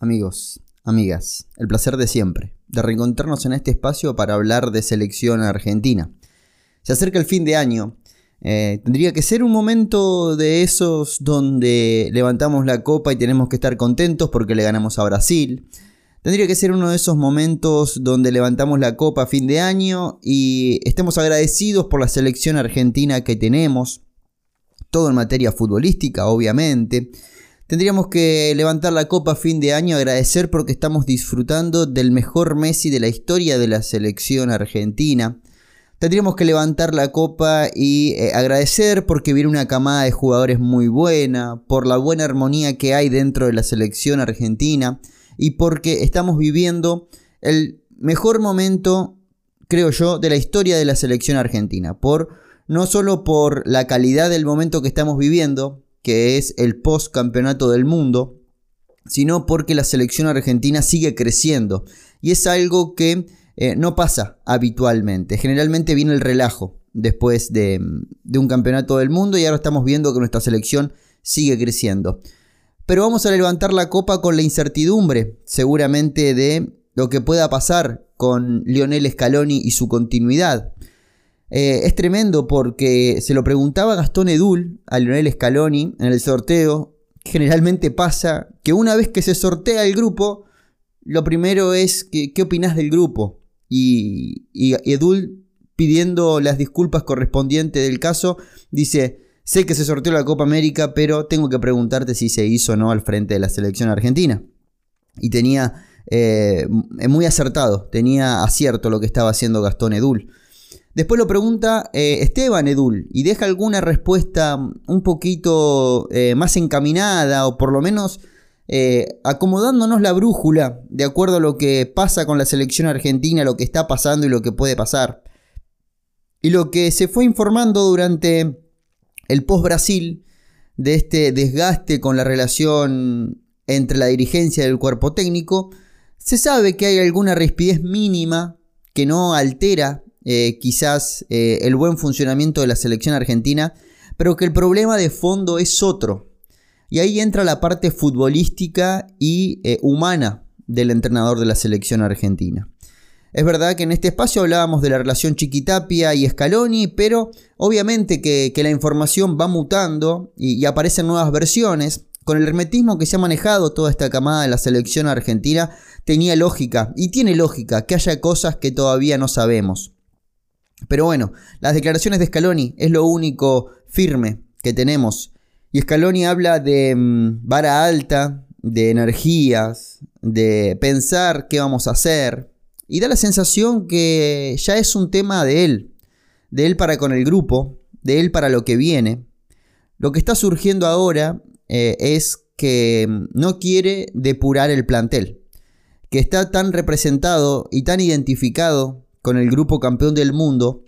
amigos, amigas, el placer de siempre, de reencontrarnos en este espacio para hablar de selección argentina. Se acerca el fin de año. Eh, tendría que ser un momento de esos donde levantamos la copa y tenemos que estar contentos porque le ganamos a Brasil. Tendría que ser uno de esos momentos donde levantamos la copa a fin de año y estemos agradecidos por la selección argentina que tenemos. Todo en materia futbolística, obviamente. Tendríamos que levantar la copa a fin de año, agradecer porque estamos disfrutando del mejor Messi de la historia de la selección argentina. Tendríamos que levantar la copa y eh, agradecer porque viene una camada de jugadores muy buena, por la buena armonía que hay dentro de la selección argentina y porque estamos viviendo el mejor momento, creo yo, de la historia de la selección argentina. Por, no solo por la calidad del momento que estamos viviendo, que es el post campeonato del mundo, sino porque la selección argentina sigue creciendo. Y es algo que eh, no pasa habitualmente. Generalmente viene el relajo después de, de un campeonato del mundo y ahora estamos viendo que nuestra selección sigue creciendo. Pero vamos a levantar la copa con la incertidumbre, seguramente, de lo que pueda pasar con Lionel Scaloni y su continuidad. Eh, es tremendo porque se lo preguntaba Gastón Edul a Lionel Scaloni en el sorteo. Generalmente pasa que una vez que se sortea el grupo, lo primero es que, qué opinas del grupo. Y, y Edul, pidiendo las disculpas correspondientes del caso, dice, sé que se sorteó la Copa América, pero tengo que preguntarte si se hizo o no al frente de la selección argentina. Y tenía eh, muy acertado, tenía acierto lo que estaba haciendo Gastón Edul. Después lo pregunta eh, Esteban Edul y deja alguna respuesta un poquito eh, más encaminada o por lo menos eh, acomodándonos la brújula de acuerdo a lo que pasa con la selección argentina, lo que está pasando y lo que puede pasar. Y lo que se fue informando durante el post-Brasil de este desgaste con la relación entre la dirigencia y el cuerpo técnico, se sabe que hay alguna rispidez mínima que no altera eh, quizás eh, el buen funcionamiento de la selección argentina, pero que el problema de fondo es otro. Y ahí entra la parte futbolística y eh, humana del entrenador de la selección argentina. Es verdad que en este espacio hablábamos de la relación Chiquitapia y Scaloni, pero obviamente que, la información va mutando y, y, aparecen nuevas versiones. Con el hermetismo que se ha manejado toda esta camada de la selección argentina, tenía lógica y tiene lógica que haya cosas que todavía no sabemos. Pero bueno, las declaraciones de Scaloni es lo único firme que tenemos. Y Scaloni habla de mm, vara alta, de energías, de pensar qué vamos a hacer. Y da la sensación que ya es un tema de él. De él para con el grupo, de él para lo que viene. Lo que está surgiendo ahora eh, es que mm, no quiere depurar el plantel. Que está tan representado y tan identificado con el grupo campeón del mundo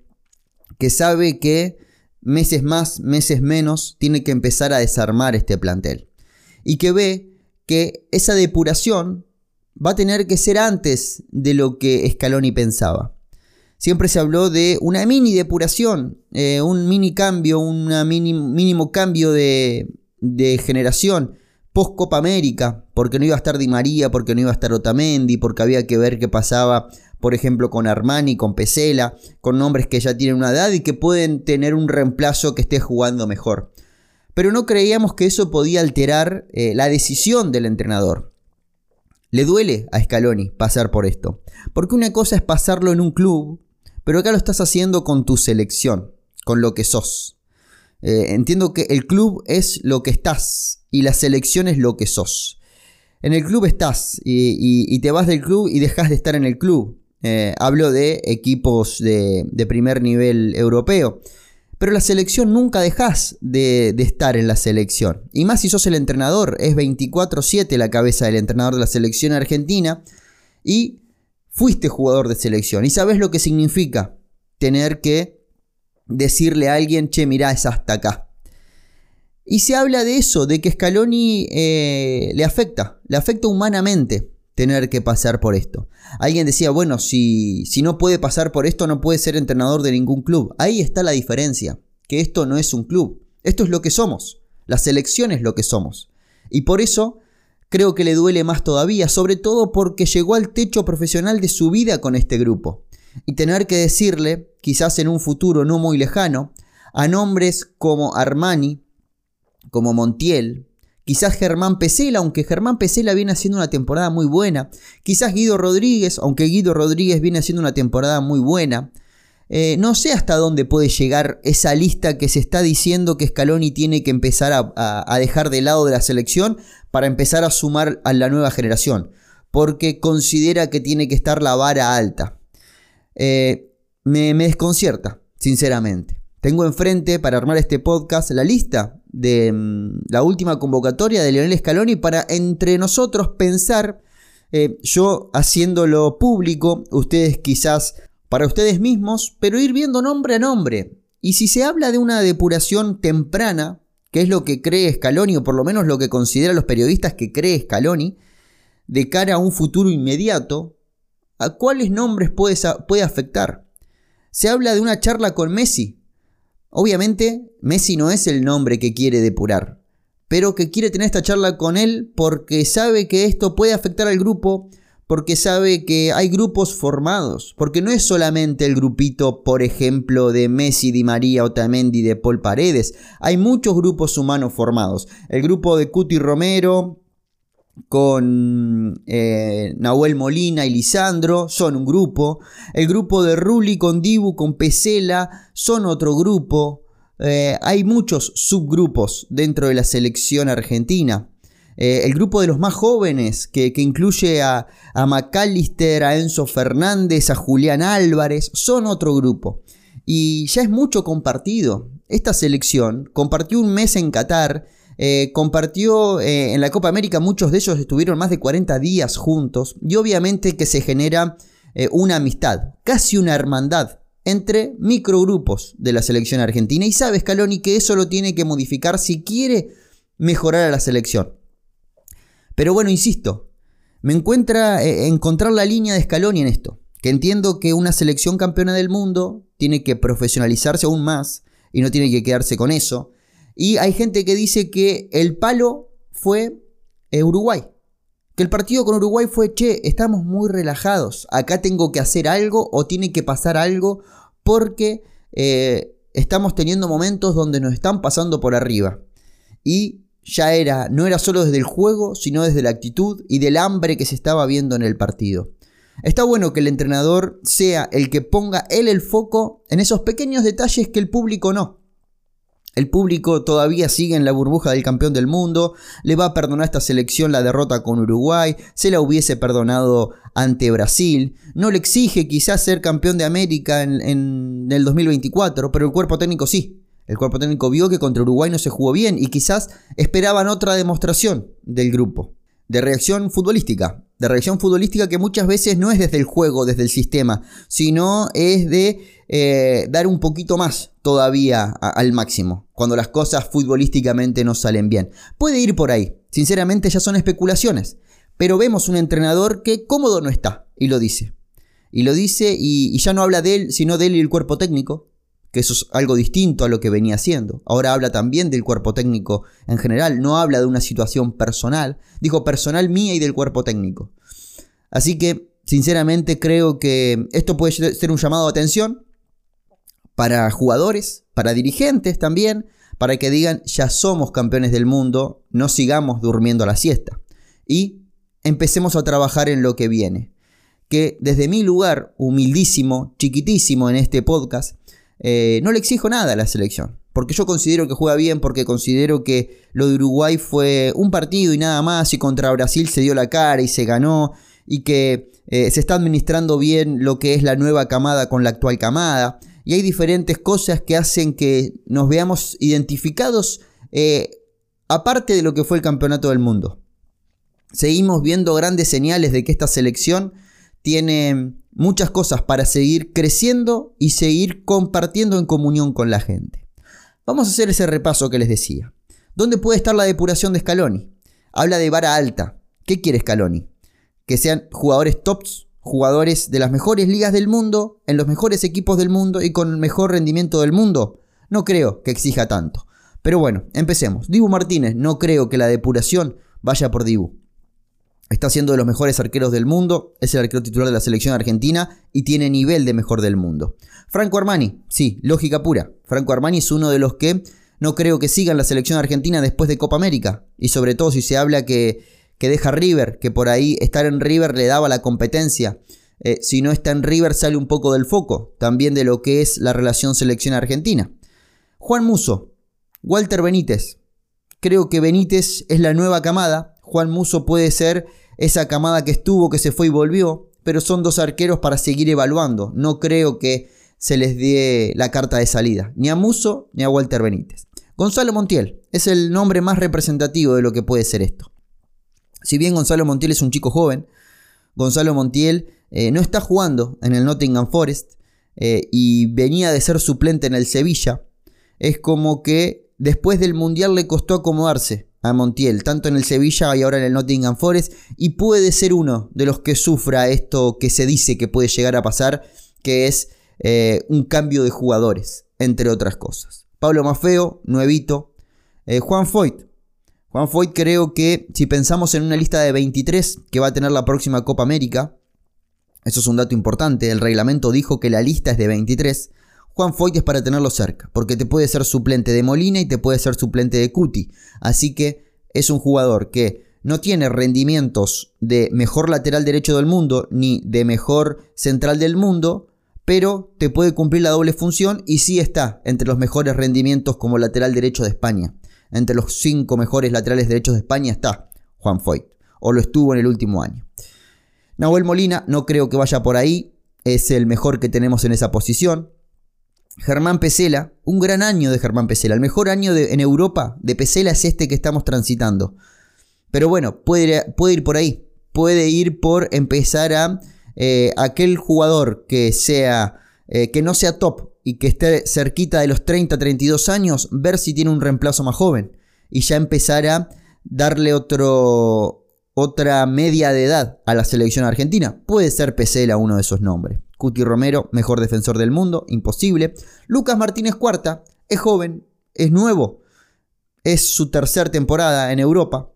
que sabe que meses más, meses menos, tiene que empezar a desarmar este plantel. Y que ve que esa depuración va a tener que ser antes de lo que Scaloni pensaba. Siempre se habló de una mini depuración, eh, un mini cambio, un mínimo cambio de, de generación post Copa América, porque no iba a estar Di María, porque no iba a estar Otamendi, porque había que ver qué pasaba por ejemplo con Armani, con Pesela, con nombres que ya tienen una edad y que pueden tener un reemplazo que esté jugando mejor. Pero no creíamos que eso podía alterar eh, la decisión del entrenador. Le duele a Scaloni pasar por esto, porque una cosa es pasarlo en un club, pero acá lo estás haciendo con tu selección, con lo que sos. Eh, entiendo que el club es lo que estás y la selección es lo que sos. En el club estás y te vas del club y dejas de estar en el club. Eh, hablo de equipos de, primer nivel europeo. Pero la selección nunca dejas de, estar en la selección. Y más si sos el entrenador. Es 24-7 la cabeza del entrenador de la selección argentina. Y fuiste jugador de selección. Y sabes lo que significa tener que decirle a alguien, che, mirá, es hasta acá. Y se habla de eso, de que Scaloni eh, le afecta, le afecta humanamente tener que pasar por esto. Alguien decía, bueno, si, si no puede pasar por esto, no puede ser entrenador de ningún club. Ahí está la diferencia, que esto no es un club, esto es lo que somos, la selección es lo que somos. Y por eso creo que le duele más todavía, sobre todo porque llegó al techo profesional de su vida con este grupo. Y tener que decirle, quizás en un futuro no muy lejano, a nombres como Armani, como Montiel, quizás Germán Pesela, aunque Germán Pesela viene haciendo una temporada muy buena, quizás Guido Rodríguez, aunque Guido Rodríguez viene haciendo una temporada muy buena, eh, no sé hasta dónde puede llegar esa lista que se está diciendo que Scaloni tiene que empezar a, dejar de lado de la selección para empezar a sumar a la nueva generación, porque considera que tiene que estar la vara alta. Eh, me, desconcierta, sinceramente. Tengo enfrente para armar este podcast la lista de mm, la última convocatoria de Lionel Scaloni para entre nosotros pensar, eh, yo haciéndolo público, ustedes quizás para ustedes mismos, pero ir viendo nombre a nombre. Y si se habla de una depuración temprana, que es lo que cree Scaloni, o por lo menos lo que consideran los periodistas que cree Scaloni, de cara a un futuro inmediato, ¿a cuáles nombres puede, puede afectar? Se habla de una charla con Messi. Obviamente, Messi no es el nombre que quiere depurar, pero que quiere tener esta charla con él porque sabe que esto puede afectar al grupo, porque sabe que hay grupos formados, porque no es solamente el grupito, por ejemplo, de Messi, Di María, Otamendi, de Paul Paredes, hay muchos grupos humanos formados. El grupo de Cuti Romero, con eh, Nahuel Molina y Lisandro, son un grupo. El grupo de Rulli con Dibu, con Pesela, son otro grupo. Eh, hay muchos subgrupos dentro de la selección argentina. Eh, el grupo de los más jóvenes, que, incluye a, a McAllister, a Enzo Fernández, a Julián Álvarez, son otro grupo. Y ya es mucho compartido. Esta selección compartió un mes en Qatar, eh, compartió eh, en la Copa América, muchos de ellos estuvieron más de 40 días juntos y obviamente que se genera una amistad, casi una hermandad entre microgrupos de la selección argentina y sabe Scaloni que eso lo tiene que modificar si quiere mejorar a la selección. Pero bueno, insisto, me encuentra eh, encontrar la línea de Scaloni en esto, que entiendo que una selección campeona del mundo tiene que profesionalizarse aún más y no tiene que quedarse con eso. Y hay gente que dice que el palo fue eh, Uruguay. Que el partido con Uruguay fue, che, estamos muy relajados. Acá tengo que hacer algo o tiene que pasar algo porque eh, estamos teniendo momentos donde nos están pasando por arriba. Y ya era, no era solo desde el juego, sino desde la actitud y del hambre que se estaba viendo en el partido. Está bueno que el entrenador sea el que ponga él el foco en esos pequeños detalles que el público no. El público todavía sigue en la burbuja del campeón del mundo, le va a perdonar a esta selección la derrota con Uruguay, se la hubiese perdonado ante Brasil, no le exige quizás ser campeón de América en, en el 2024, pero el cuerpo técnico sí. El cuerpo técnico vio que contra Uruguay no se jugó bien y quizás esperaban otra demostración del grupo. De reacción futbolística. De reacción futbolística que muchas veces no es desde el juego, desde el sistema, sino es de eh, dar un poquito más todavía al máximo, cuando las cosas futbolísticamente no salen bien. Puede ir por ahí. Sinceramente ya son especulaciones. Pero vemos un entrenador que cómodo no está, y lo dice. Y lo dice y ya no habla de él, sino de él y el cuerpo técnico, que eso es algo distinto a lo que venía haciendo. Ahora habla también del cuerpo técnico en general, no habla de una situación personal, dijo personal mía y del cuerpo técnico. Así que, sinceramente, creo que esto puede ser un llamado de atención para jugadores, para dirigentes también, para que digan, ya somos campeones del mundo, no sigamos durmiendo la siesta. Y empecemos a trabajar en lo que viene. Que desde mi lugar, humildísimo, chiquitísimo en este podcast, eh, no le exijo nada a la selección. Porque yo considero que juega bien, porque considero que lo de Uruguay fue un partido y nada más, y contra Brasil se dio la cara y se ganó, y que eh, se está administrando bien lo que es la nueva camada con la actual camada. Y hay diferentes cosas que hacen que nos veamos identificados eh, aparte de lo que fue el campeonato del mundo. Seguimos viendo grandes señales de que esta selección tiene muchas cosas para seguir creciendo y seguir compartiendo en comunión con la gente. Vamos a hacer ese repaso que les decía. ¿Dónde puede estar la depuración de Scaloni? Habla de vara alta. ¿Qué quiere Scaloni? Que sean jugadores tops, jugadores de las mejores ligas del mundo, en los mejores equipos del mundo y con el mejor rendimiento del mundo. No creo que exija tanto. Pero bueno, empecemos. Dibu Martínez, no creo que la depuración vaya por Dibu. Está siendo de los mejores arqueros del mundo, es el arquero titular de la selección argentina y tiene nivel de mejor del mundo. Franco Armani, sí, lógica pura. Franco Armani es uno de los que no creo que sigan la selección argentina después de Copa América. Y sobre todo si se habla que, que deja River, que por ahí estar en River le daba la competencia. Eh, si no está en River sale un poco del foco, también de lo que es la relación selección argentina. Juan Muso, Walter Benítez. Creo que Benítez es la nueva camada. Juan Muso puede ser esa camada que estuvo, que se fue y volvió, pero son dos arqueros para seguir evaluando. No creo que se les dé la carta de salida, ni a Muso ni a Walter Benítez. Gonzalo Montiel es el nombre más representativo de lo que puede ser esto. Si bien Gonzalo Montiel es un chico joven, Gonzalo Montiel eh, no está jugando en el Nottingham Forest eh, y venía de ser suplente en el Sevilla. Es como que después del Mundial le costó acomodarse a Montiel, tanto en el Sevilla y ahora en el Nottingham Forest, y puede ser uno de los que sufra esto que se dice que puede llegar a pasar, que es eh, un cambio de jugadores, entre otras cosas. Pablo Mafeo, nuevito. Eh, Juan Foyt. Juan Foyt creo que si pensamos en una lista de 23 que va a tener la próxima Copa América, eso es un dato importante, el reglamento dijo que la lista es de 23, Juan Foyt es para tenerlo cerca, porque te puede ser suplente de Molina y te puede ser suplente de Cuti. Así que es un jugador que no tiene rendimientos de mejor lateral derecho del mundo ni de mejor central del mundo, pero te puede cumplir la doble función y sí está entre los mejores rendimientos como lateral derecho de España. Entre los cinco mejores laterales derechos de España está Juan Foyt, o lo estuvo en el último año. Nahuel Molina no creo que vaya por ahí, es el mejor que tenemos en esa posición. Germán Pesela, un gran año de Germán Pesela. El mejor año en Europa de Pesela es este que estamos transitando. Pero bueno, puede, puede ir por ahí. Puede ir por empezar a eh, aquel jugador que sea eh, que no sea top y que esté cerquita de los 30, 32 años, ver si tiene un reemplazo más joven y ya empezar a darle otro, otra media de edad a la selección argentina. Puede ser Pesela uno de esos nombres. Cuti Romero, mejor defensor del mundo, imposible. Lucas Martínez Cuarta, es joven, es nuevo, es su tercera temporada en Europa,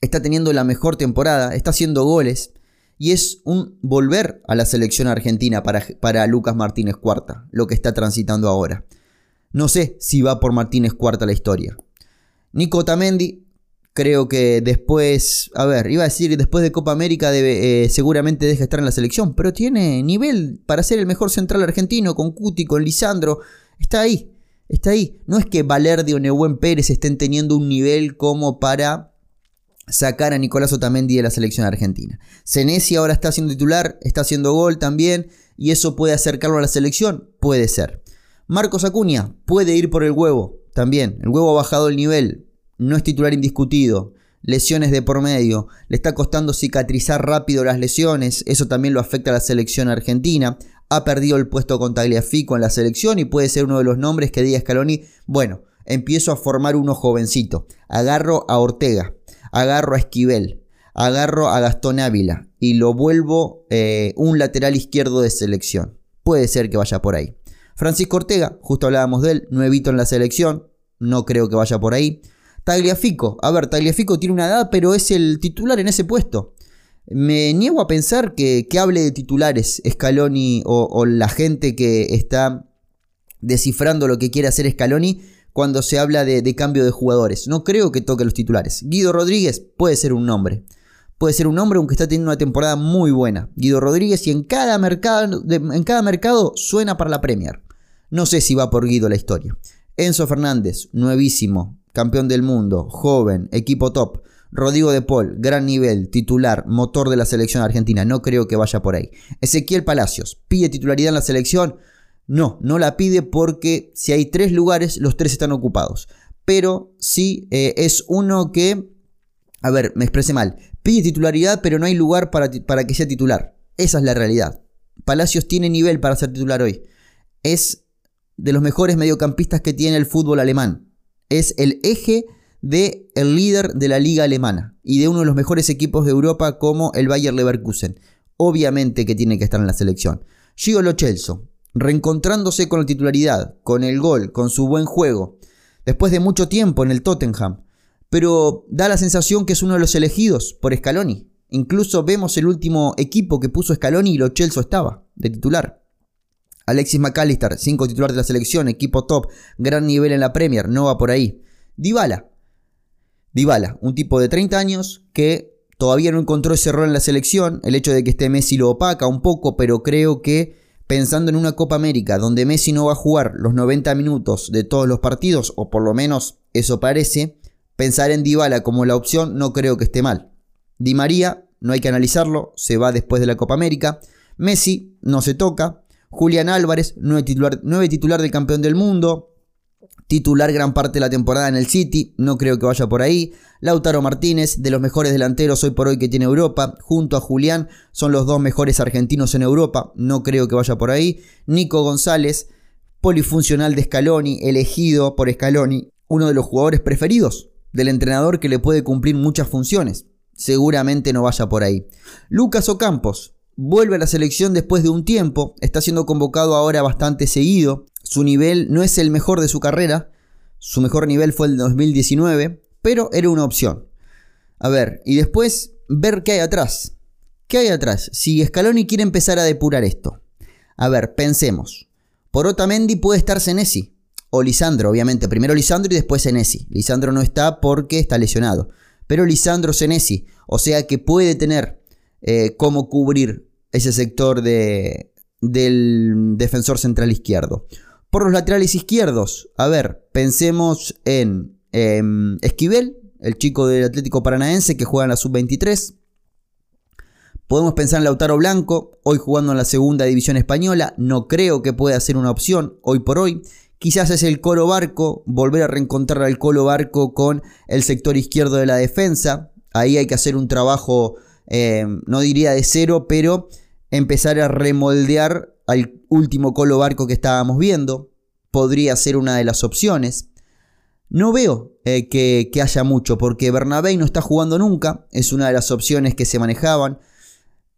está teniendo la mejor temporada, está haciendo goles y es un volver a la selección argentina para, para Lucas Martínez Cuarta, lo que está transitando ahora. No sé si va por Martínez Cuarta la historia. Nico Tamendi, Creo que después, a ver, iba a decir después de Copa América debe, eh, seguramente deja estar en la selección, pero tiene nivel para ser el mejor central argentino con Cuti, con Lisandro. Está ahí, está ahí. No es que Valerdi o Nehuen Pérez estén teniendo un nivel como para sacar a Nicolás Otamendi de la selección argentina. Senesi ahora está siendo titular, está haciendo gol también, y eso puede acercarlo a la selección, puede ser. Marcos Acuña puede ir por el huevo, también. El huevo ha bajado el nivel, no es titular indiscutido, lesiones de por medio, le está costando cicatrizar rápido las lesiones, eso también lo afecta a la selección argentina, ha perdido el puesto con Tagliafico en la selección y puede ser uno de los nombres que diga Scaloni, bueno, empiezo a formar uno jovencito, agarro a Ortega, agarro a Esquivel, agarro a Gastón Ávila. Y lo vuelvo eh, un lateral izquierdo de selección. Puede ser que vaya por ahí. Francisco Ortega, justo hablábamos de él, nuevito en la selección, no creo que vaya por ahí. Tagliafico, a ver, Tagliafico tiene una edad, pero es el titular en ese puesto. Me niego a pensar que, hable de titulares Scaloni o, la gente que está descifrando lo que quiere hacer Scaloni cuando se habla de, cambio de jugadores. No creo que toque los titulares. Guido Rodríguez puede ser un nombre. Puede ser un nombre aunque está teniendo una temporada muy buena. Guido Rodríguez y en cada mercado, en cada mercado suena para la Premier. No sé si va por Guido la historia. Enzo Fernández, nuevísimo, campeón del mundo, joven, equipo top. Rodrigo de Paul, gran nivel, titular, motor de la selección argentina. No creo que vaya por ahí. Ezequiel Palacios, ¿pide titularidad en la selección? No, no la pide porque si hay tres lugares, los tres están ocupados. Pero sí eh, es uno que, a ver, me expresé mal. Pide titularidad, pero no hay lugar para, para que sea titular. Esa es la realidad. Palacios tiene nivel para ser titular hoy. Es de los mejores mediocampistas que tiene el fútbol alemán es el eje del el líder de la liga alemana y de uno de los mejores equipos de Europa como el Bayer Leverkusen. Obviamente que tiene que estar en la selección. Gio Lo Celso, reencontrándose con la titularidad, con el gol, con su buen juego, después de mucho tiempo en el Tottenham, pero da la sensación que es uno de los elegidos por Scaloni. Incluso vemos el último equipo que puso Scaloni y lo Chelsea estaba de titular. Alexis McAllister, 5 titular de la selección, equipo top, gran nivel en la Premier, no va por ahí. Dybala. Dybala, un tipo de 30 años que todavía no encontró ese rol en la selección. El hecho de que esté Messi lo opaca un poco, pero creo que pensando en una Copa América donde Messi no va a jugar los 90 minutos de todos los partidos, o por lo menos eso parece, pensar en Dybala como la opción no creo que esté mal. Di María, no hay que analizarlo, se va después de la Copa América. Messi no se toca. Julián Álvarez, nueve titular, nueve titular del campeón del mundo. Titular gran parte de la temporada en el City, no creo que vaya por ahí. Lautaro Martínez, de los mejores delanteros hoy por hoy que tiene Europa, junto a Julián, son los dos mejores argentinos en Europa, no creo que vaya por ahí. Nico González, polifuncional de Scaloni, elegido por Scaloni, uno de los jugadores preferidos del entrenador que le puede cumplir muchas funciones. Seguramente no vaya por ahí. Lucas Ocampos, vuelve a la selección después de un tiempo, está siendo convocado ahora bastante seguido, su nivel no es el mejor de su carrera, su mejor nivel fue el 2019, pero era una opción. A ver, y después ver qué hay atrás. ¿Qué hay atrás? Si Scaloni quiere empezar a depurar esto. A ver, pensemos. Por Otamendi puede estar Senesi. O Lisandro, obviamente. Primero Lisandro y después Senesi. Lisandro no está porque está lesionado. Pero Lisandro Senesi. O sea que puede tener eh, cómo cubrir ese sector de, del defensor central izquierdo. Por los laterales izquierdos, a ver, pensemos en em, Esquivel, el chico del Atlético Paranaense que juega en la sub-23. Podemos pensar en Lautaro Blanco, hoy jugando en la segunda división española. No creo que pueda ser una opción hoy por hoy. Quizás es el Colo Barco, volver a reencontrar al Colo Barco con el sector izquierdo de la defensa. Ahí hay que hacer un trabajo, em, no diría de cero, pero empezar a remoldear al último Colo Barco que estábamos viendo. Podría ser una de las opciones. No veo eh, que, que, haya mucho, porque Bernabé no está jugando nunca, es una de las opciones que se manejaban.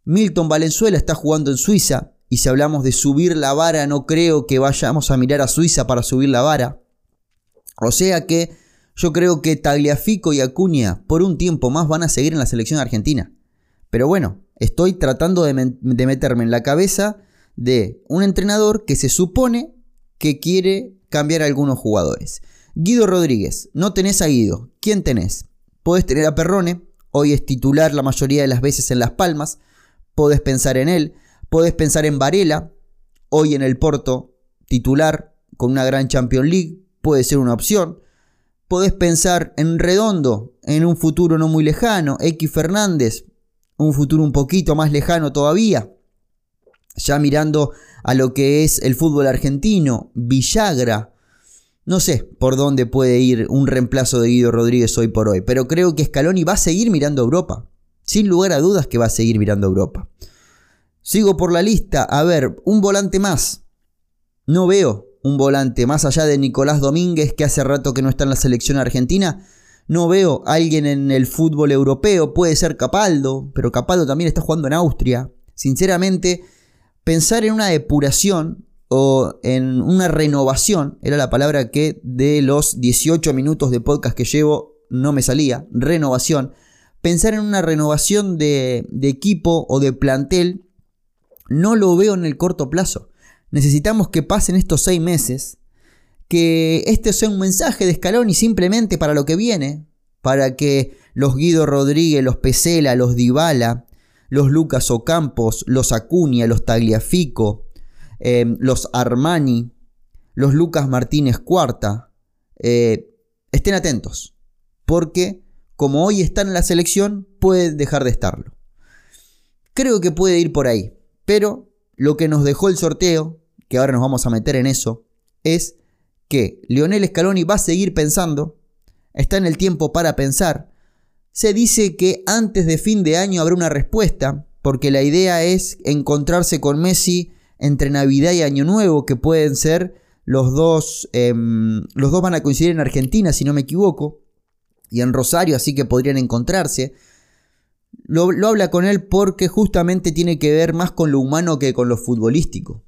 Milton Valenzuela está jugando en Suiza, y si hablamos de subir la vara, no creo que vayamos a mirar a Suiza para subir la vara. O sea que yo creo que Tagliafico y Acuña por un tiempo más van a seguir en la selección argentina. Pero bueno, estoy tratando de, meterme en la cabeza de un entrenador que se supone que quiere cambiar a algunos jugadores. Guido Rodríguez, no tenés a Guido. ¿Quién tenés? Podés tener a Perrone, hoy es titular la mayoría de las veces en Las Palmas. Podés pensar en él. Podés pensar en Varela, hoy en el Porto, titular con una gran Champions League. Puede ser una opción. Podés pensar en Redondo, en un futuro no muy lejano. X Fernández, un futuro un poquito más lejano todavía ya mirando a lo que es el fútbol argentino, Villagra. No sé por dónde puede ir un reemplazo de Guido Rodríguez hoy por hoy, pero creo que Scaloni va a seguir mirando a Europa. Sin lugar a dudas que va a seguir mirando a Europa. Sigo por la lista. A ver, un volante más. No veo un volante más allá de Nicolás Domínguez, que hace rato que no está en la selección argentina. No veo a alguien en el fútbol europeo. Puede ser Capaldo, pero Capaldo también está jugando en Austria. Sinceramente, pensar en una depuración o en una renovación, era la palabra que de los 18 minutos de podcast que llevo no me salía, renovación, pensar en una renovación de, equipo o de plantel, no lo veo en el corto plazo. Necesitamos que pasen estos seis meses, que este sea un mensaje de escalón y simplemente para lo que viene, para que los Guido Rodríguez, los Pesela, los Dybala, los Lucas Ocampos, los Acuña, los Tagliafico, em, los Armani, los Lucas Martínez Cuarta, eh, estén atentos, porque como hoy están en la selección, puede dejar de estarlo. Creo que puede ir por ahí, pero lo que nos dejó el sorteo, que ahora nos vamos a meter en eso, es que Lionel Scaloni va a seguir pensando, está en el tiempo para pensar, se dice que antes de fin de año habrá una respuesta, porque la idea es encontrarse con Messi entre Navidad y Año Nuevo, que pueden ser los dos, em, los dos van a coincidir en Argentina, si no me equivoco, y en Rosario, así que podrían encontrarse. Lo, habla con él porque justamente tiene que ver más con lo humano que con lo futbolístico.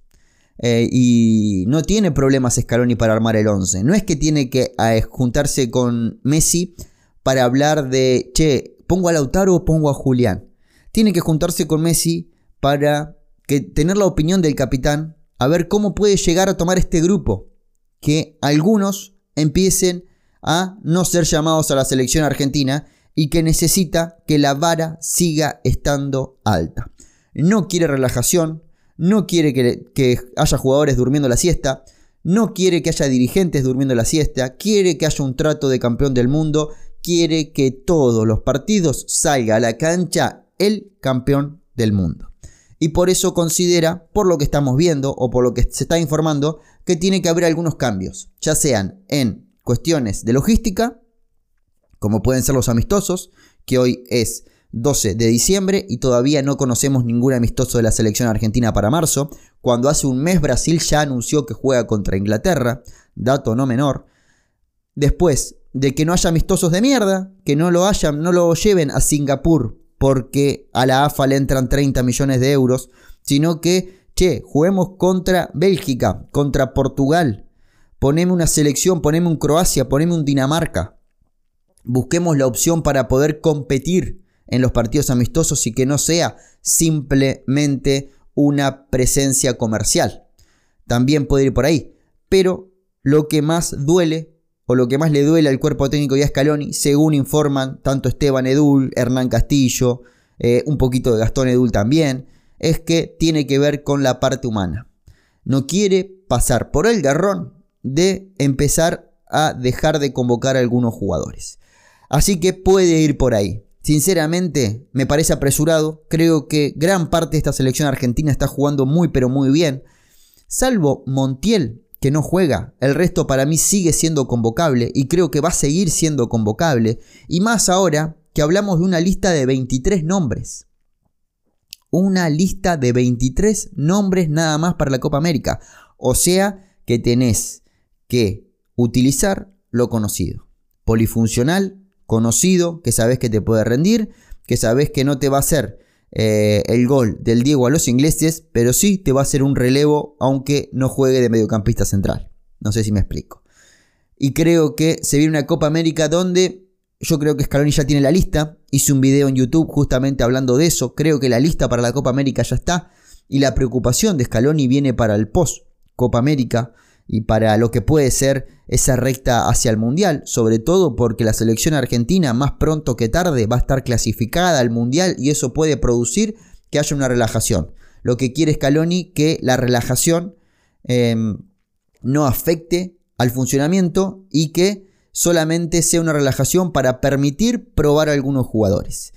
Eh, y no tiene problemas Scaloni para armar el 11. No es que tiene que eh, juntarse con Messi para hablar de, che, pongo a Lautaro o pongo a Julián. tiene que juntarse con Messi para que tener la opinión del capitán, a ver cómo puede llegar a tomar este grupo, que algunos empiecen a no ser llamados a la selección argentina y que necesita que la vara siga estando alta. No quiere relajación, no quiere que, haya jugadores durmiendo la siesta, no quiere que haya dirigentes durmiendo la siesta, quiere que haya un trato de campeón del mundo, quiere que todos los partidos salga a la cancha el campeón del mundo. Y por eso considera, por lo que estamos viendo o por lo que se está informando, que tiene que haber algunos cambios, ya sean en cuestiones de logística, como pueden ser los amistosos, que hoy es 12 de diciembre y todavía no conocemos ningún amistoso de la selección argentina para marzo, cuando hace un mes Brasil ya anunció que juega contra Inglaterra, dato no menor. Después de que no haya amistosos de mierda, que no lo hayan, no lo lleven a Singapur porque a la AFA le entran 30 millones de euros, sino que, che, juguemos contra Bélgica, contra Portugal, poneme una selección, poneme un Croacia, poneme un Dinamarca. Busquemos la opción para poder competir en los partidos amistosos y que no sea simplemente una presencia comercial. También puede ir por ahí. Pero lo que más duele o lo que más le duele al cuerpo técnico de Scaloni, según informan tanto Esteban Edul, Hernán Castillo, eh, un poquito de Gastón Edul también, es que tiene que ver con la parte humana. No quiere pasar por el garrón de empezar a dejar de convocar a algunos jugadores. Así que puede ir por ahí. Sinceramente, me parece apresurado. Creo que gran parte de esta selección argentina está jugando muy pero muy bien. Salvo Montiel, que no juega. El resto para mí sigue siendo convocable y creo que va a seguir siendo convocable. Y más ahora que hablamos de una lista de 23 nombres. Una lista de 23 nombres nada más para la Copa América. O sea que tenés que utilizar lo conocido. Polifuncional, conocido, que sabes que te puede rendir, que sabes que no te va a hacer eh, el gol del Diego a los ingleses, pero sí te va a hacer un relevo aunque no juegue de mediocampista central. No sé si me explico. Y creo que se viene una Copa América donde yo creo que Scaloni ya tiene la lista. Hice un video en YouTube justamente hablando de eso. Creo que la lista para la Copa América ya está. Y la preocupación de Scaloni viene para el post Copa América y para lo que puede ser esa recta hacia el Mundial, sobre todo porque la selección argentina más pronto que tarde va a estar clasificada al Mundial y eso puede producir que haya una relajación. Lo que quiere Scaloni que la relajación em, no afecte al funcionamiento y que solamente sea una relajación para permitir probar a algunos jugadores.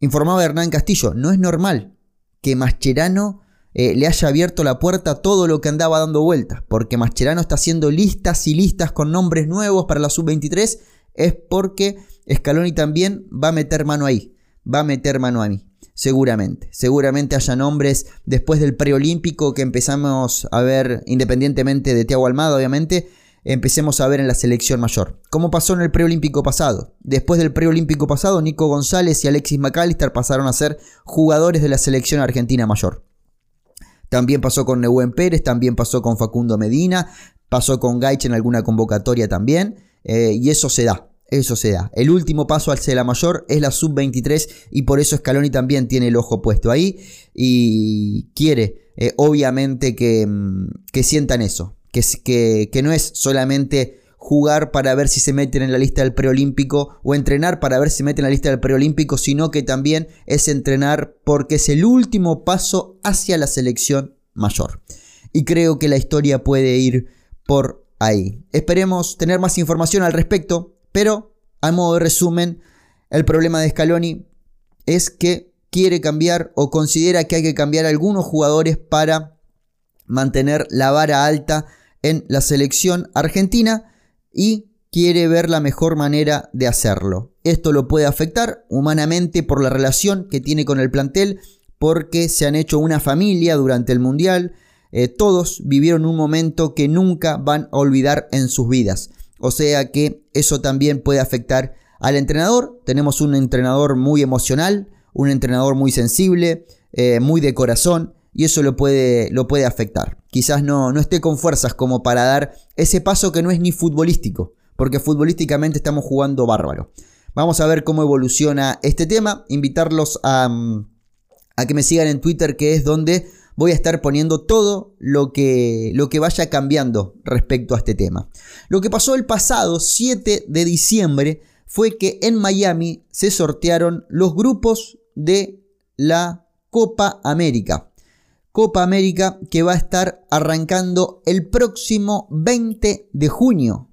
Informaba Hernán Castillo, no es normal que Mascherano eh, le haya abierto la puerta a todo lo que andaba dando vueltas, porque Mascherano está haciendo listas y listas con nombres nuevos para la sub-23, es porque Scaloni también va a meter mano ahí, va a meter mano a mí, seguramente. Seguramente haya nombres después del preolímpico que empezamos a ver, independientemente de Tiago Almada, obviamente, empecemos a ver en la selección mayor. Como pasó en el preolímpico pasado. Después del preolímpico pasado, Nico González y Alexis McAllister pasaron a ser jugadores de la selección argentina mayor. También pasó con Nehuen Pérez, también pasó con Facundo Medina, pasó con Gaich en alguna convocatoria también. Eh, y eso se da, eso se da. El último paso al la mayor es la sub-23 y por eso Scaloni también tiene el ojo puesto ahí y quiere, eh, obviamente, que, mm, que, sientan eso. Que, que, que no es solamente jugar para ver si se meten en la lista del preolímpico o entrenar para ver si se meten en la lista del preolímpico, sino que también es entrenar porque es el último paso hacia la selección mayor. Y creo que la historia puede ir por ahí. Esperemos tener más información al respecto, pero a modo de resumen, el problema de Scaloni es que quiere cambiar o considera que hay que cambiar algunos jugadores para mantener la vara alta en la selección argentina y quiere ver la mejor manera de hacerlo. Esto lo puede afectar humanamente por la relación que tiene con el plantel, porque se han hecho una familia durante el Mundial. Eh, todos vivieron un momento que nunca van a olvidar en sus vidas. O sea que eso también puede afectar al entrenador. Tenemos un entrenador muy emocional, un entrenador muy sensible, eh, muy de corazón y eso lo puede, lo puede afectar. Quizás no, no esté con fuerzas como para dar ese paso que no es ni futbolístico, porque futbolísticamente estamos jugando bárbaro. Vamos a ver cómo evoluciona este tema, invitarlos a, mm, a que me sigan en Twitter, que es donde voy a estar poniendo todo lo que, lo que vaya cambiando respecto a este tema. Lo que pasó el pasado 7 de diciembre fue que en Miami se sortearon los grupos de la Copa América. Copa América que va a estar arrancando el próximo 20 de junio.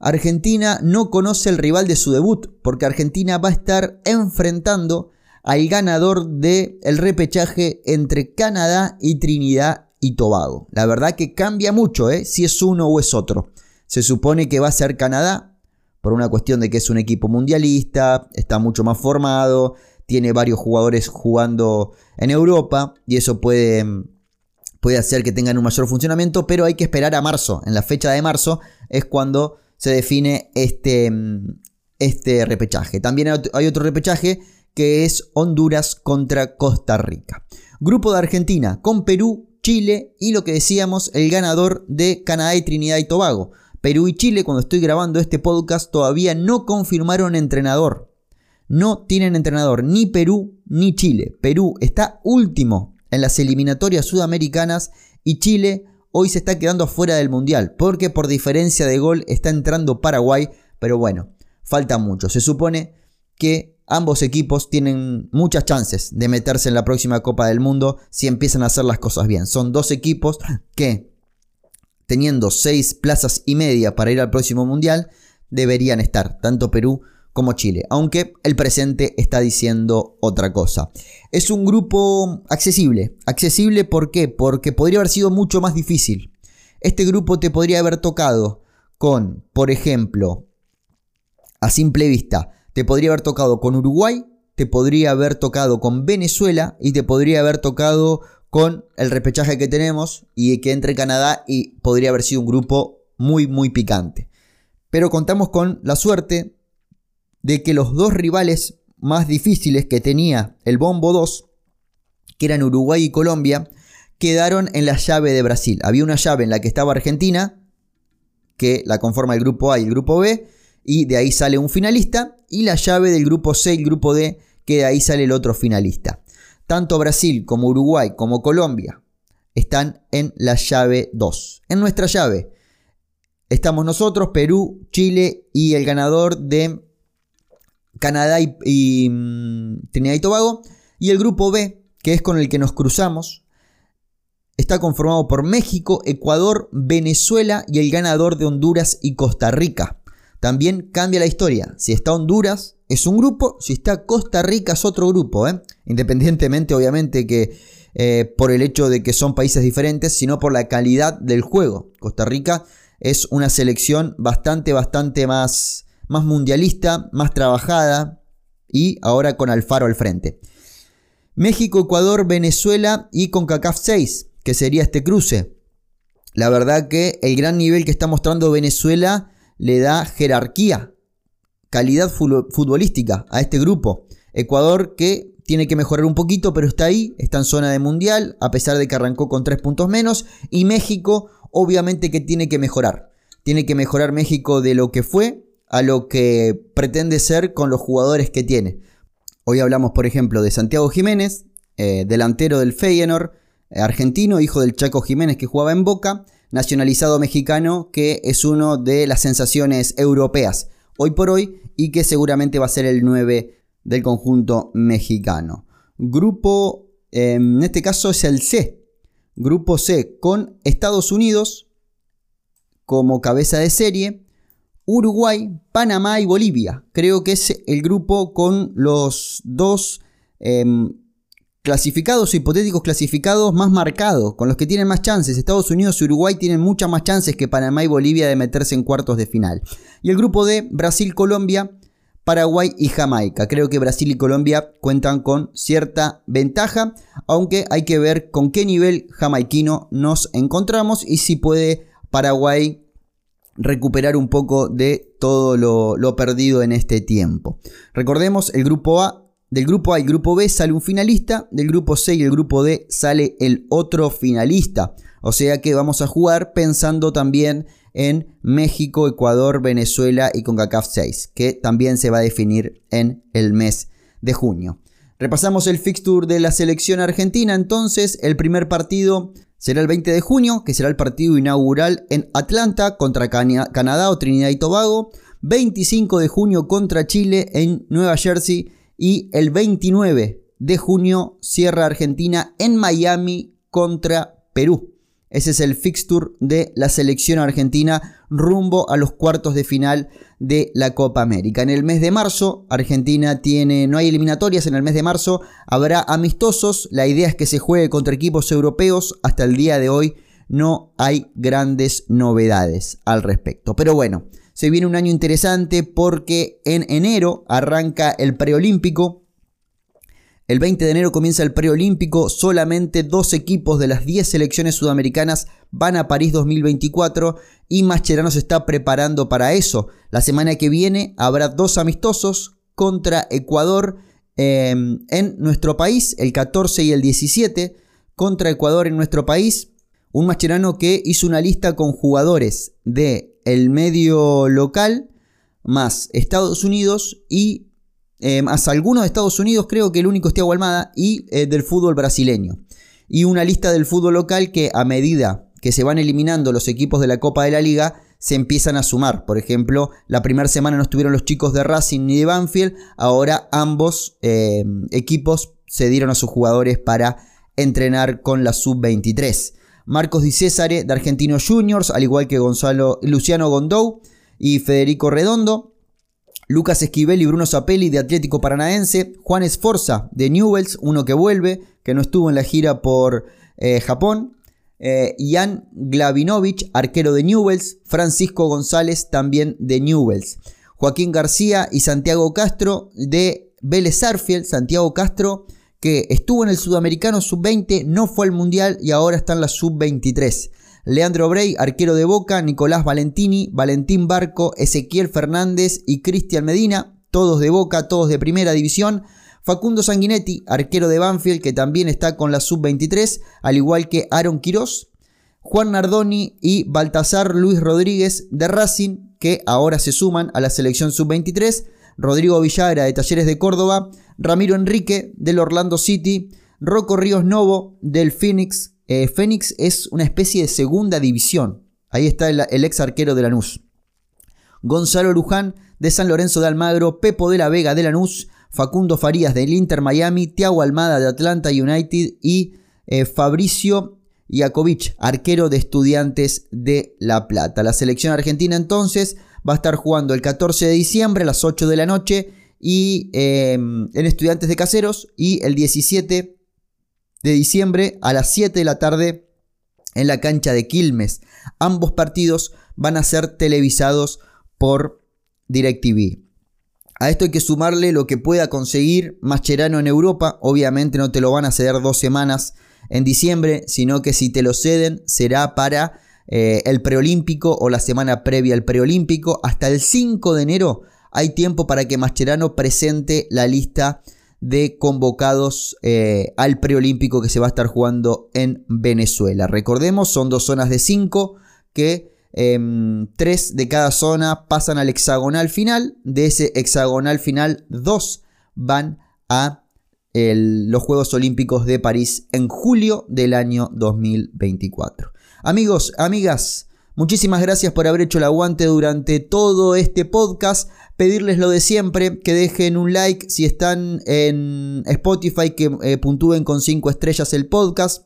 Argentina no conoce el rival de su debut porque Argentina va a estar enfrentando al ganador del el repechaje entre Canadá y Trinidad y Tobago. La verdad que cambia mucho ¿eh? si es uno o es otro. Se supone que va a ser Canadá por una cuestión de que es un equipo mundialista, está mucho más formado, tiene varios jugadores jugando en Europa y eso puede, puede hacer que tengan un mayor funcionamiento, pero hay que esperar a marzo. En la fecha de marzo es cuando se define este, este repechaje. También hay otro repechaje que es Honduras contra Costa Rica. Grupo de Argentina con Perú, Chile y lo que decíamos, el ganador de Canadá y Trinidad y Tobago. Perú y Chile, cuando estoy grabando este podcast, todavía no confirmaron entrenador. No tienen entrenador ni Perú ni Chile. Perú está último en las eliminatorias sudamericanas y Chile hoy se está quedando fuera del Mundial porque por diferencia de gol está entrando Paraguay, pero bueno, falta mucho. Se supone que ambos equipos tienen muchas chances de meterse en la próxima Copa del Mundo si empiezan a hacer las cosas bien. Son dos equipos que, teniendo seis plazas y media para ir al próximo Mundial, deberían estar, tanto Perú como Chile, aunque el presente está diciendo otra cosa. Es un grupo accesible, accesible ¿por qué? Porque podría haber sido mucho más difícil. Este grupo te podría haber tocado con, por ejemplo, a simple vista, te podría haber tocado con Uruguay, te podría haber tocado con Venezuela y te podría haber tocado con el repechaje que tenemos y que entre Canadá y podría haber sido un grupo muy muy picante. Pero contamos con la suerte de que los dos rivales más difíciles que tenía el Bombo 2, que eran Uruguay y Colombia, quedaron en la llave de Brasil. Había una llave en la que estaba Argentina, que la conforma el grupo A y el grupo B, y de ahí sale un finalista, y la llave del grupo C y el grupo D, que de ahí sale el otro finalista. Tanto Brasil como Uruguay como Colombia están en la llave 2. En nuestra llave estamos nosotros, Perú, Chile y el ganador de Canadá y, mm, Trinidad y Tobago. Y el grupo B, que es con el que nos cruzamos, está conformado por México, Ecuador, Venezuela y el ganador de Honduras y Costa Rica. También cambia la historia. Si está Honduras es un grupo, si está Costa Rica es otro grupo. ¿eh? Independientemente obviamente que eh, por el hecho de que son países diferentes, sino por la calidad del juego. Costa Rica es una selección bastante, bastante más, más mundialista, más trabajada y ahora con Alfaro al frente. México, Ecuador, Venezuela y con CACAF 6, que sería este cruce. La verdad que el gran nivel que está mostrando Venezuela le da jerarquía, calidad futbolística a este grupo. Ecuador que tiene que mejorar un poquito, pero está ahí, está en zona de mundial, a pesar de que arrancó con tres puntos menos. Y México, obviamente que tiene que mejorar. Tiene que mejorar México de lo que fue a lo que pretende ser con los jugadores que tiene. Hoy hablamos, por ejemplo, de Santiago Jiménez, eh, delantero del Feyenoord, eh, argentino, hijo del Chaco Jiménez que jugaba en Boca nacionalizado mexicano que es uno de las sensaciones europeas hoy por hoy y que seguramente va a ser el 9 del conjunto mexicano. Grupo, em, en este caso es el C, grupo C con Estados Unidos como cabeza de serie, Uruguay, Panamá y Bolivia. Creo que es el grupo con los dos em, clasificados o hipotéticos clasificados más marcados, con los que tienen más chances. Estados Unidos y Uruguay tienen muchas más chances que Panamá y Bolivia de meterse en cuartos de final. Y el grupo D, Brasil, Colombia, Paraguay y Jamaica. Creo que Brasil y Colombia cuentan con cierta ventaja, aunque hay que ver con qué nivel jamaiquino nos encontramos y si puede Paraguay recuperar un poco de todo lo, perdido en este tiempo. Recordemos, el grupo A del grupo A y grupo B sale un finalista, del grupo C y el grupo D sale el otro finalista. O sea que vamos a jugar pensando también en México, Ecuador, Venezuela y CONCACAF 6, que también se va a definir en el mes de junio. Repasamos el fixture de la selección argentina, entonces el primer partido será el 20 de junio, que será el partido inaugural en Atlanta contra Canadá o Trinidad y Tobago, 25 de junio contra Chile en Nueva Jersey y el 29 de junio cierra Argentina en Miami contra Perú. Ese es el fixture de la selección argentina rumbo a los cuartos de final de la Copa América. En el mes de marzo, Argentina tiene, no hay eliminatorias en el mes de marzo, habrá amistosos. La idea es que se juegue contra equipos europeos. Hasta el día de hoy no hay grandes novedades al respecto. Pero bueno, se viene un año interesante porque en enero arranca el preolímpico el 20 de enero comienza el preolímpico, solamente dos equipos de las 10 selecciones sudamericanas van a París 2024 y Mascherano se está preparando para eso. La semana que viene habrá dos amistosos contra Ecuador em, en nuestro país, el 14 y el 17, contra Ecuador en nuestro país. Un Mascherano que hizo una lista con jugadores de el medio local más Estados Unidos y eh, más algunos de Estados Unidos, creo que el único es Thiago Almada, y eh, del fútbol brasileño. Y una lista del fútbol local que a medida que se van eliminando los equipos de la Copa de la Liga, se empiezan a sumar. Por ejemplo, la primera semana no estuvieron los chicos de Racing ni de Banfield, ahora ambos eh, equipos se dieron a sus jugadores para entrenar con la sub-23. Marcos Di Césare de Argentinos Juniors, al igual que Gonzalo, Luciano Gondou y Federico Redondo, Lucas Esquivel y Bruno Zapelli de Atlético Paranaense, Juan Esforza de Newells, uno que vuelve, que no estuvo en la gira por eh, Japón, eh, Jan Glavinovich, arquero de Newells, Francisco González también de Newells, Joaquín García y Santiago Castro de Vélez Arfield, Santiago Castro que estuvo en el Sudamericano Sub-20, no fue al Mundial y ahora está en la Sub-23. Leandro Brey, arquero de Boca, Nicolás Valentini, Valentín Barco, Ezequiel Fernández y Cristian Medina, todos de Boca, todos de primera división. Facundo Sanguinetti, arquero de Banfield, que también está con la sub-23, al igual que Aaron Quirós. Juan Nardoni y Baltasar Luis Rodríguez de Racing, que ahora se suman a la selección sub-23. Rodrigo Villagra de Talleres de Córdoba. Ramiro Enrique del Orlando City. Rocco Ríos Novo del Phoenix eh, Fénix es una especie de segunda división. Ahí está el, ex arquero de Lanús. Gonzalo Luján de San Lorenzo de Almagro, Pepo de la Vega de Lanús, Facundo Farías del Inter Miami, Tiago Almada de Atlanta United y eh, Fabricio Iakovic, arquero de Estudiantes de La Plata. La selección argentina entonces va a estar jugando el 14 de diciembre a las 8 de la noche y eh, en Estudiantes de Caseros y el 17 de diciembre a las 7 de la tarde en la cancha de Quilmes. Ambos partidos van a ser televisados por DirecTV. A esto hay que sumarle lo que pueda conseguir Mascherano en Europa. Obviamente no te lo van a ceder dos semanas en diciembre, sino que si te lo ceden será para eh, el preolímpico o la semana previa al preolímpico. Hasta el 5 de enero hay tiempo para que Mascherano presente la lista de convocados eh, al preolímpico que se va a estar jugando en Venezuela. Recordemos, son dos zonas de cinco que em, tres de cada zona pasan al hexagonal final. De ese hexagonal final, dos van a los Juegos Olímpicos de París en julio del año 2024. Amigos, amigas, Muchísimas gracias por haber hecho el aguante durante todo este podcast. Pedirles lo de siempre, que dejen un like si están en Spotify, que eh, puntúen con 5 estrellas el podcast,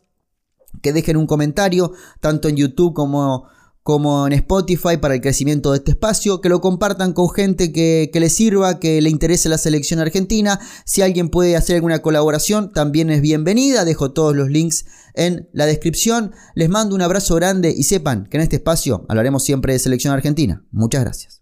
que dejen un comentario, tanto en YouTube como como en Spotify para el crecimiento de este espacio, que lo compartan con gente que, que les sirva, que le interese la selección argentina. Si alguien puede hacer alguna colaboración, también es bienvenida. Dejo todos los links en la descripción. Les mando un abrazo grande y sepan que en este espacio hablaremos siempre de selección argentina. Muchas gracias.